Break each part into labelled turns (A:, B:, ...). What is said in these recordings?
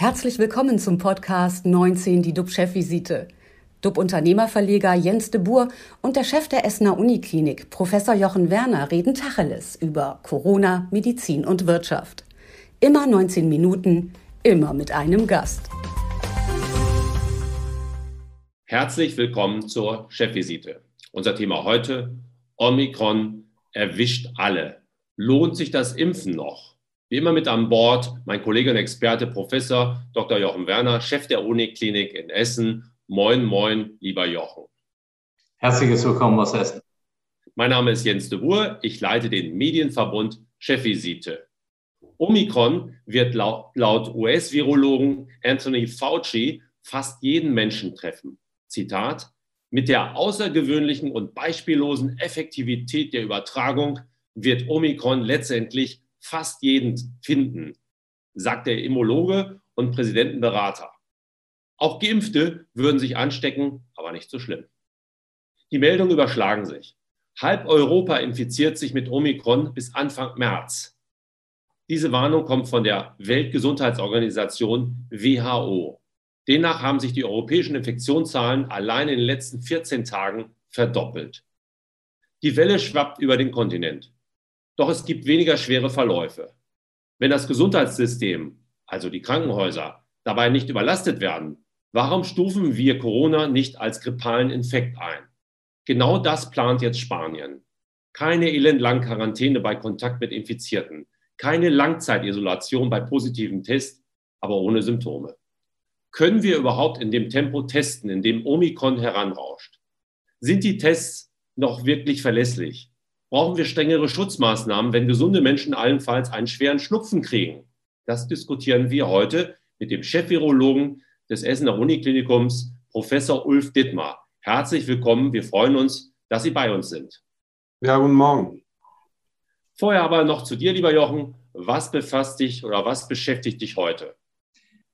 A: Herzlich willkommen zum Podcast 19, die DUB-Chefvisite. DUB-Unternehmerverleger Jens de Boer und der Chef der Essener Uniklinik, Professor Jochen Werner, reden Tacheles über Corona, Medizin und Wirtschaft. Immer 19 Minuten, immer mit einem Gast.
B: Herzlich willkommen zur Chefvisite. Unser Thema heute, Omikron erwischt alle. Lohnt sich das Impfen noch? Wie immer mit an Bord mein Kollege und Experte Professor Dr. Jochen Werner, Chef der Uniklinik in Essen. Moin, moin, lieber Jochen.
C: Herzliches Willkommen aus Essen.
B: Mein Name ist Jens de Boer. Ich leite den Medienverbund Chefvisite. Omikron wird laut, laut US-Virologen Anthony Fauci fast jeden Menschen treffen. Zitat, mit der außergewöhnlichen und beispiellosen Effektivität der Übertragung wird Omikron letztendlich fast jeden finden, sagt der Immologe und Präsidentenberater. Auch Geimpfte würden sich anstecken, aber nicht so schlimm. Die Meldungen überschlagen sich. Halb Europa infiziert sich mit Omikron bis Anfang März. Diese Warnung kommt von der Weltgesundheitsorganisation WHO. Demnach haben sich die europäischen Infektionszahlen allein in den letzten 14 Tagen verdoppelt. Die Welle schwappt über den Kontinent. Doch es gibt weniger schwere Verläufe. Wenn das Gesundheitssystem, also die Krankenhäuser, dabei nicht überlastet werden, warum stufen wir Corona nicht als grippalen Infekt ein? Genau das plant jetzt Spanien. Keine elendlange Quarantäne bei Kontakt mit Infizierten, keine Langzeitisolation bei positivem Test, aber ohne Symptome. Können wir überhaupt in dem Tempo testen, in dem Omikron heranrauscht? Sind die Tests noch wirklich verlässlich? Brauchen wir strengere Schutzmaßnahmen, wenn gesunde Menschen allenfalls einen schweren Schnupfen kriegen. Das diskutieren wir heute mit dem Chefvirologen des Essener Uniklinikums, Professor Ulf Dittmar. Herzlich willkommen. Wir freuen uns, dass Sie bei uns sind.
D: Ja, guten Morgen.
B: Vorher aber noch zu dir, lieber Jochen. Was befasst dich oder was beschäftigt dich heute?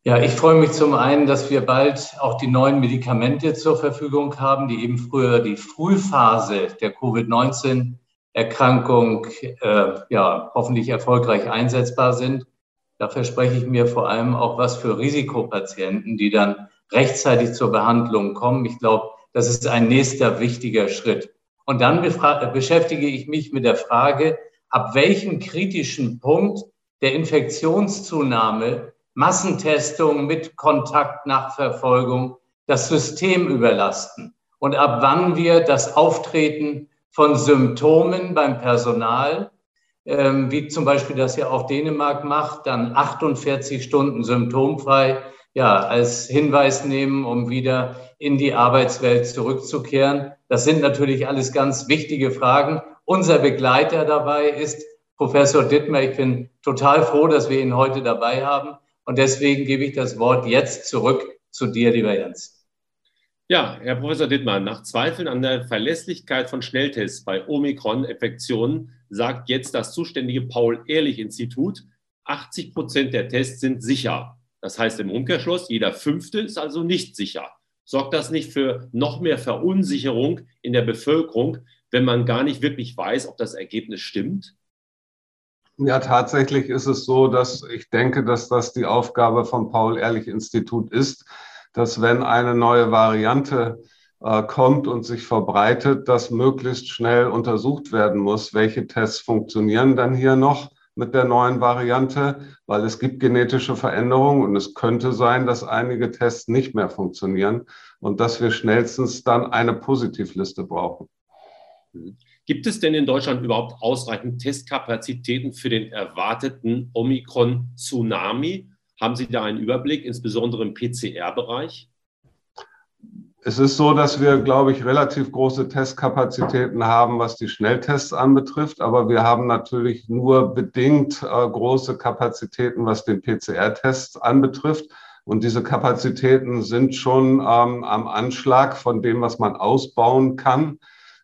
C: Ja, ich freue mich zum einen, dass wir bald auch die neuen Medikamente zur Verfügung haben, die eben früher die Frühphase der Covid-19 Erkrankung äh, ja, hoffentlich erfolgreich einsetzbar sind. Da verspreche ich mir vor allem auch was für Risikopatienten, die dann rechtzeitig zur Behandlung kommen. Ich glaube, das ist ein nächster wichtiger Schritt. Und dann beschäftige ich mich mit der Frage, ab welchem kritischen Punkt der Infektionszunahme Massentestung mit Kontaktnachverfolgung das System überlasten und ab wann wir das Auftreten von Symptomen beim Personal, ähm, wie zum Beispiel das ja auch Dänemark macht, dann 48 Stunden symptomfrei, ja, als Hinweis nehmen, um wieder in die Arbeitswelt zurückzukehren. Das sind natürlich alles ganz wichtige Fragen. Unser Begleiter dabei ist Professor Dittmer. Ich bin total froh, dass wir ihn heute dabei haben. Und deswegen gebe ich das Wort jetzt zurück zu dir, lieber Jens.
B: Ja, Herr Professor Dittmann, nach Zweifeln an der Verlässlichkeit von Schnelltests bei Omikron-Infektionen sagt jetzt das zuständige Paul-Ehrlich-Institut, 80 Prozent der Tests sind sicher. Das heißt im Umkehrschluss, jeder fünfte ist also nicht sicher. Sorgt das nicht für noch mehr Verunsicherung in der Bevölkerung, wenn man gar nicht wirklich weiß, ob das Ergebnis stimmt?
D: Ja, tatsächlich ist es so, dass ich denke, dass das die Aufgabe vom Paul-Ehrlich-Institut ist, dass wenn eine neue Variante äh, kommt und sich verbreitet, dass möglichst schnell untersucht werden muss, welche Tests funktionieren dann hier noch mit der neuen Variante, weil es gibt genetische Veränderungen und es könnte sein, dass einige Tests nicht mehr funktionieren und dass wir schnellstens dann eine Positivliste brauchen.
B: Gibt es denn in Deutschland überhaupt ausreichend Testkapazitäten für den erwarteten Omikron-Tsunami? Haben Sie da einen Überblick, insbesondere im PCR-Bereich?
D: Es ist so, dass wir, glaube ich, relativ große Testkapazitäten haben, was die Schnelltests anbetrifft. Aber wir haben natürlich nur bedingt äh, große Kapazitäten, was den PCR-Test anbetrifft. Und diese Kapazitäten sind schon ähm, am Anschlag von dem, was man ausbauen kann.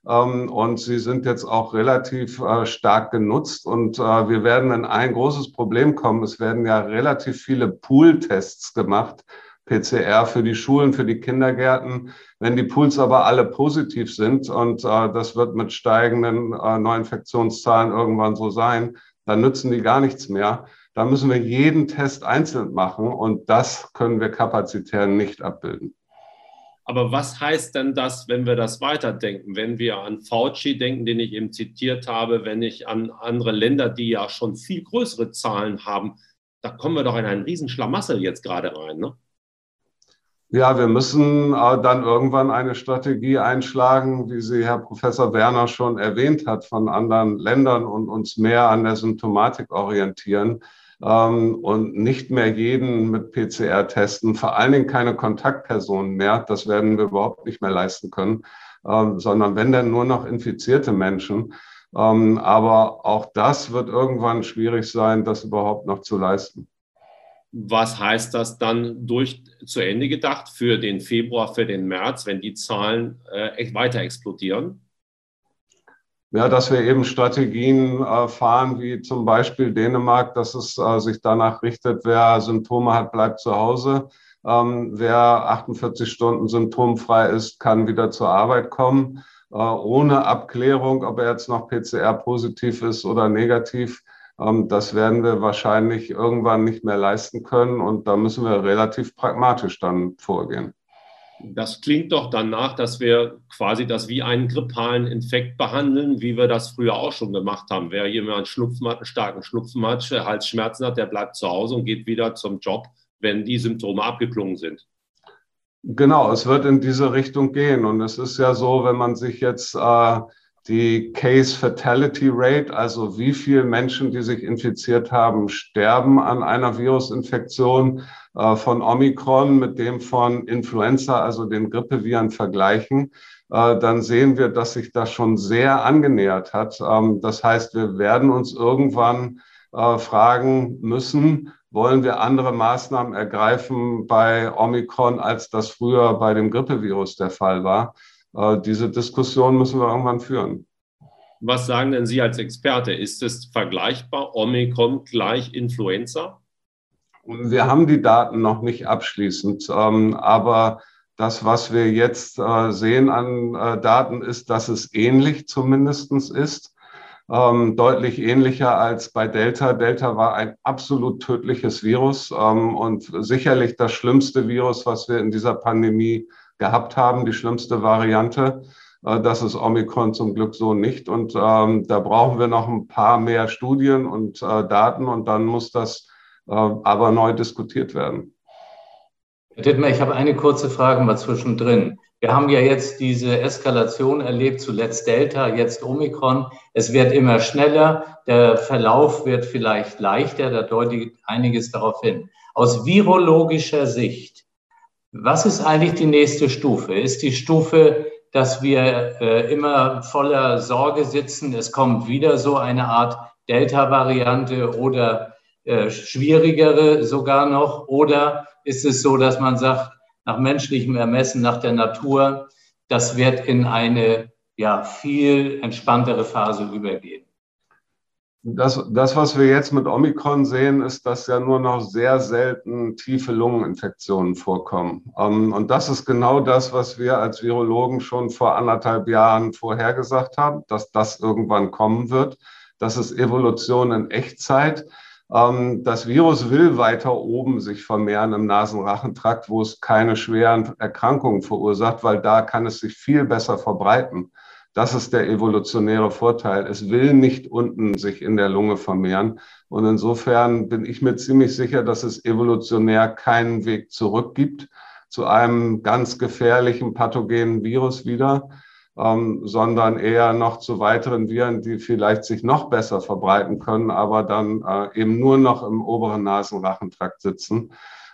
D: Ähm, und sie sind jetzt auch relativ äh, stark genutzt. Und äh, wir werden in ein großes Problem kommen. Es werden ja relativ viele Pool-Tests gemacht, PCR für die Schulen, für die Kindergärten. Wenn die Pools aber alle positiv sind, und äh, das wird mit steigenden Neuinfektionszahlen irgendwann so sein, dann nützen die gar nichts mehr. Da müssen wir jeden Test einzeln machen und das können wir kapazitär nicht abbilden.
B: Aber was heißt denn das, wenn wir das weiterdenken? Wenn wir an Fauci denken, den ich eben zitiert habe, wenn ich an andere Länder, die ja schon viel größere Zahlen haben, da kommen wir doch in einen Riesenschlamassel jetzt gerade rein. Ne?
D: Ja, wir müssen äh, dann irgendwann eine Strategie einschlagen, wie sie Herr Professor Werner schon erwähnt hat, von anderen Ländern und uns mehr an der Symptomatik orientieren ähm, und nicht mehr jeden mit PCR testen, vor allen Dingen keine Kontaktpersonen mehr. Das werden wir überhaupt nicht mehr leisten können, ähm, sondern wenn dann nur noch infizierte Menschen. Ähm, aber auch das wird irgendwann schwierig sein, das überhaupt noch zu leisten.
B: Was heißt das dann durch zu Ende gedacht für den Februar, für den März, wenn die Zahlen äh, weiter explodieren?
D: Ja, dass wir eben Strategien äh, fahren, wie zum Beispiel Dänemark, dass es äh, sich danach richtet, wer Symptome hat, bleibt zu Hause. Ähm, wer 48 Stunden symptomfrei ist, kann wieder zur Arbeit kommen, äh, ohne Abklärung, ob er jetzt noch PCR positiv ist oder negativ. Ähm, das werden wir wahrscheinlich irgendwann nicht mehr leisten können und da müssen wir relativ pragmatisch dann vorgehen.
B: Das klingt doch danach, dass wir quasi das wie einen grippalen Infekt behandeln, wie wir das früher auch schon gemacht haben. Wer jemand Schnupfen hat, einen starken Schnupfen hat, Halsschmerzen hat, der bleibt zu Hause und geht wieder zum Job, wenn die Symptome abgeklungen sind.
D: Genau, es wird in diese Richtung gehen. Und es ist ja so, wenn man sich jetzt äh, die Case Fatality Rate, also wie viele Menschen, die sich infiziert haben, sterben an einer Virusinfektion äh, von Omikron mit dem von Influenza, also den Grippeviren vergleichen, äh, dann sehen wir, dass sich das schon sehr angenähert hat. Ähm, das heißt, wir werden uns irgendwann äh, fragen müssen, wollen wir andere Maßnahmen ergreifen bei Omikron, als das früher bei dem Grippevirus der Fall war? Äh, diese Diskussion müssen wir irgendwann führen.
B: Was sagen denn Sie als Experte? Ist es vergleichbar, Omikron gleich Influenza?
D: Wir haben die Daten noch nicht abschließend, ähm, aber das, was wir jetzt äh, sehen an äh, Daten, ist, dass es ähnlich zumindest ist. Ähm, deutlich ähnlicher als bei Delta. Delta war ein absolut tödliches Virus ähm, und sicherlich das schlimmste Virus, was wir in dieser Pandemie gehabt haben, die schlimmste Variante. Äh, das ist Omikron zum Glück so nicht. Und ähm, da brauchen wir noch ein paar mehr Studien und äh, Daten und dann muss das äh, aber neu diskutiert werden.
C: Herr Dittmer, ich habe eine kurze Frage mal zwischendrin. Wir haben ja jetzt diese Eskalation erlebt, zuletzt Delta, jetzt Omikron. Es wird immer schneller, der Verlauf wird vielleicht leichter, da deutet einiges darauf hin. Aus virologischer Sicht, was ist eigentlich die nächste Stufe? Ist die Stufe, dass wir äh, immer voller Sorge sitzen, es kommt wieder so eine Art Delta-Variante oder äh, schwierigere sogar noch? Oder ist es so, dass man sagt, nach menschlichem Ermessen, nach der Natur, das wird in eine ja, viel entspanntere Phase übergehen?
D: Das, das, was wir jetzt mit Omikron sehen, ist, dass ja nur noch sehr selten tiefe Lungeninfektionen vorkommen. Ähm, und das ist genau das, was wir als Virologen schon vor anderthalb Jahren vorhergesagt haben, dass das irgendwann kommen wird. Das ist Evolution in Echtzeit. Ähm, das Virus will weiter oben sich vermehren im Nasenrachentrakt, wo es keine schweren Erkrankungen verursacht, weil da kann es sich viel besser verbreiten. Das ist der evolutionäre Vorteil. Es will nicht unten sich in der Lunge vermehren. Und insofern bin ich mir ziemlich sicher, dass es evolutionär keinen Weg zurück gibt zu einem ganz gefährlichen pathogenen Virus wieder, ähm, sondern eher noch zu weiteren Viren, die vielleicht sich noch besser verbreiten können, aber dann äh, eben nur noch im oberen Nasenrachentrakt sitzen.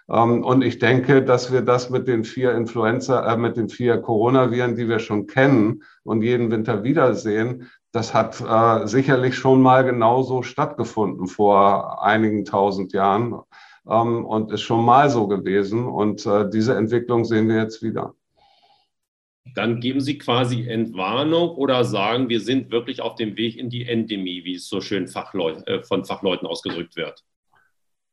D: Ähm, und ich denke, dass wir das mit den vier Influenza, äh, mit den vier Coronaviren, die wir schon kennen und jeden Winter wiedersehen, das hat äh, sicherlich schon mal genauso stattgefunden vor einigen tausend Jahren ähm, und ist schon mal so gewesen. Und äh, diese Entwicklung sehen wir jetzt wieder.
B: Dann geben Sie quasi Entwarnung oder sagen, wir sind wirklich auf dem Weg in die Endemie, wie es so schön Fachleu äh, von Fachleuten ausgedrückt wird.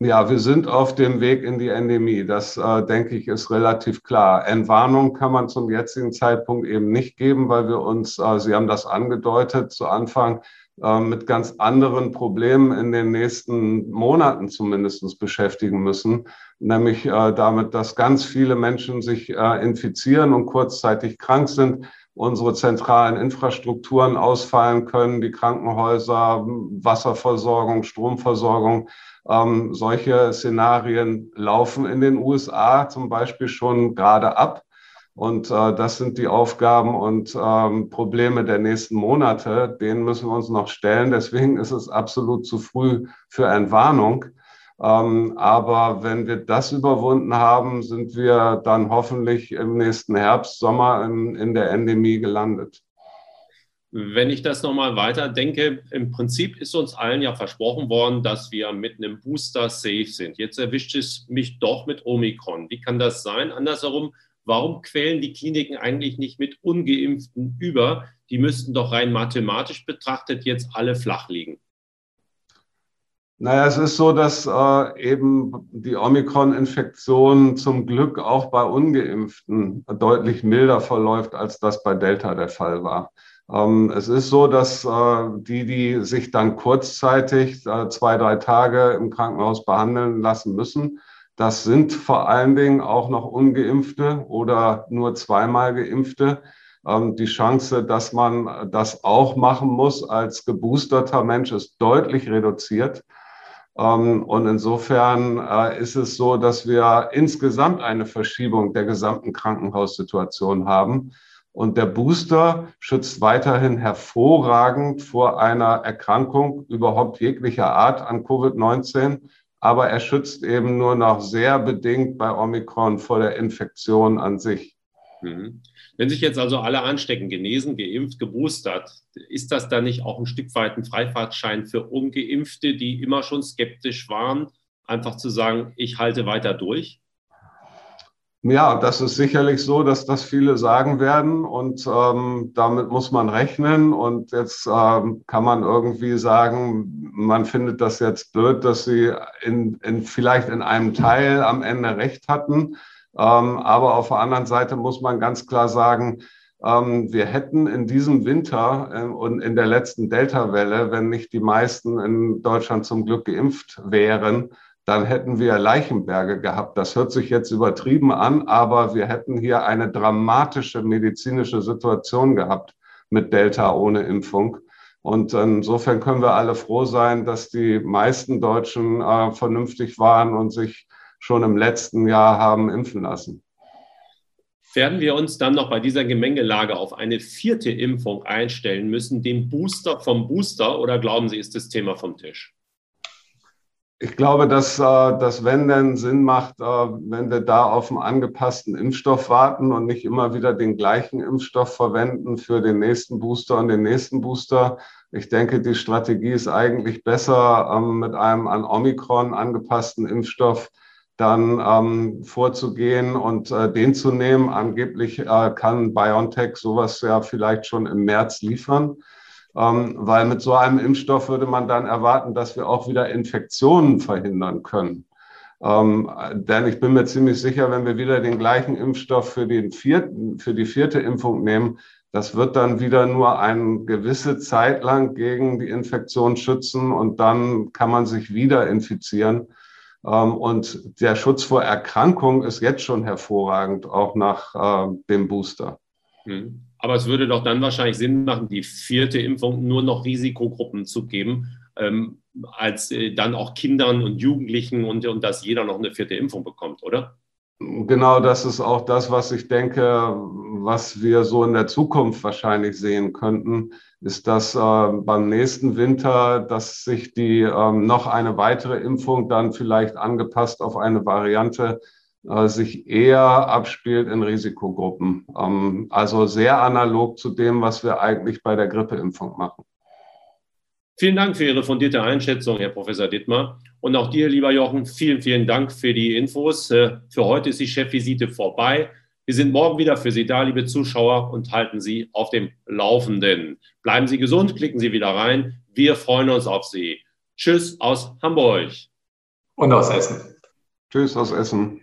D: Ja, wir sind auf dem Weg in die Endemie. Das, äh, denke ich, ist relativ klar. Entwarnung kann man zum jetzigen Zeitpunkt eben nicht geben, weil wir uns, äh, Sie haben das angedeutet zu Anfang, äh, mit ganz anderen Problemen in den nächsten Monaten zumindest beschäftigen müssen, nämlich äh, damit, dass ganz viele Menschen sich äh, infizieren und kurzzeitig krank sind, unsere zentralen Infrastrukturen ausfallen können, die Krankenhäuser, Wasserversorgung, Stromversorgung. Ähm, solche Szenarien laufen in den USA zum Beispiel schon gerade ab. Und äh, das sind die Aufgaben und ähm, Probleme der nächsten Monate. Denen müssen wir uns noch stellen. Deswegen ist es absolut zu früh für Entwarnung. Ähm, aber wenn wir das überwunden haben, sind wir dann hoffentlich im nächsten Herbst, Sommer in, in der Endemie gelandet.
B: Wenn ich das nochmal weiter denke, im Prinzip ist uns allen ja versprochen worden, dass wir mit einem Booster safe sind. Jetzt erwischt es mich doch mit Omikron. Wie kann das sein? Andersherum, warum quälen die Kliniken eigentlich nicht mit ungeimpften über? Die müssten doch rein mathematisch betrachtet jetzt alle flach liegen.
D: Naja, es ist so, dass äh, eben die Omikron-Infektion zum Glück auch bei ungeimpften deutlich milder verläuft, als das bei Delta der Fall war. Ähm, es ist so, dass äh, die, die sich dann kurzzeitig äh, zwei, drei Tage im Krankenhaus behandeln lassen müssen, das sind vor allen Dingen auch noch ungeimpfte oder nur zweimal geimpfte. Ähm, die Chance, dass man das auch machen muss als geboosterter Mensch, ist deutlich reduziert. Ähm, und insofern äh, ist es so, dass wir insgesamt eine Verschiebung der gesamten Krankenhaussituation haben. Und der Booster schützt weiterhin hervorragend vor einer Erkrankung überhaupt jeglicher Art an Covid-19 aber er schützt eben nur noch sehr bedingt bei Omikron vor der Infektion an sich.
B: Mhm. Wenn sich jetzt also alle anstecken, genesen, geimpft, geboostert, ist das dann nicht auch ein Stück weit ein Freifahrtschein für Ungeimpfte, die immer schon skeptisch waren, einfach zu sagen, ich halte weiter durch?
D: Ja, das ist sicherlich so, dass das viele sagen werden und ähm, damit muss man rechnen. Und jetzt ähm, kann man irgendwie sagen, man findet das jetzt blöd, dass sie in, in, vielleicht in einem Teil am Ende recht hatten. Ähm, aber auf der anderen Seite muss man ganz klar sagen, ähm, wir hätten in diesem Winter äh, und in der letzten Delta-Welle, wenn nicht die meisten in Deutschland zum Glück geimpft wären, dann hätten wir Leichenberge gehabt. Das hört sich jetzt übertrieben an, aber wir hätten hier eine dramatische medizinische Situation gehabt mit Delta ohne Impfung. Und insofern können wir alle froh sein, dass die meisten Deutschen äh, vernünftig waren und sich schon im letzten Jahr haben impfen lassen.
B: Werden wir uns dann noch bei dieser Gemengelage auf eine vierte Impfung einstellen müssen, den Booster vom Booster, oder glauben Sie, ist das Thema vom Tisch?
D: Ich glaube, dass das, wenn denn Sinn macht, äh, wenn wir da auf einen angepassten Impfstoff warten und nicht immer wieder den gleichen Impfstoff verwenden für den nächsten Booster und den nächsten Booster. Ich denke, die Strategie ist eigentlich besser, ähm, mit einem an Omikron angepassten Impfstoff dann ähm, vorzugehen und äh, den zu nehmen. Angeblich äh, kann BioNTech sowas ja vielleicht schon im März liefern. Ähm, weil mit so einem Impfstoff würde man dann erwarten, dass wir auch wieder Infektionen verhindern können. Ähm, denn ich bin mir ziemlich sicher, wenn wir wieder den gleichen Impfstoff für, den vierten, für die vierte Impfung nehmen, das wird dann wieder nur eine gewisse Zeit lang gegen die Infektion schützen und dann kann man sich wieder infizieren. Ähm, und der Schutz vor Erkrankung ist jetzt schon hervorragend, auch nach äh, dem Booster.
B: Hm. Aber es würde doch dann wahrscheinlich Sinn machen, die vierte Impfung nur noch Risikogruppen zu geben, ähm, als äh, dann auch Kindern und Jugendlichen und, und dass jeder noch eine vierte Impfung bekommt, oder?
D: Genau, das ist auch das, was ich denke, was wir so in der Zukunft wahrscheinlich sehen könnten, ist, dass äh, beim nächsten Winter, dass sich die äh, noch eine weitere Impfung dann vielleicht angepasst auf eine Variante äh, sich eher abspielt in Risikogruppen. Ähm, also sehr analog zu dem, was wir eigentlich bei der Grippeimpfung machen.
B: Vielen Dank für Ihre fundierte Einschätzung, Herr Professor Dittmar. Und auch dir, lieber Jochen, vielen, vielen Dank für die Infos. Äh, für heute ist die Chefvisite vorbei. Wir sind morgen wieder für Sie da, liebe Zuschauer, und halten Sie auf dem Laufenden. Bleiben Sie gesund, klicken Sie wieder rein. Wir freuen uns auf Sie. Tschüss aus Hamburg.
C: Und aus Essen.
D: Tschüss aus Essen.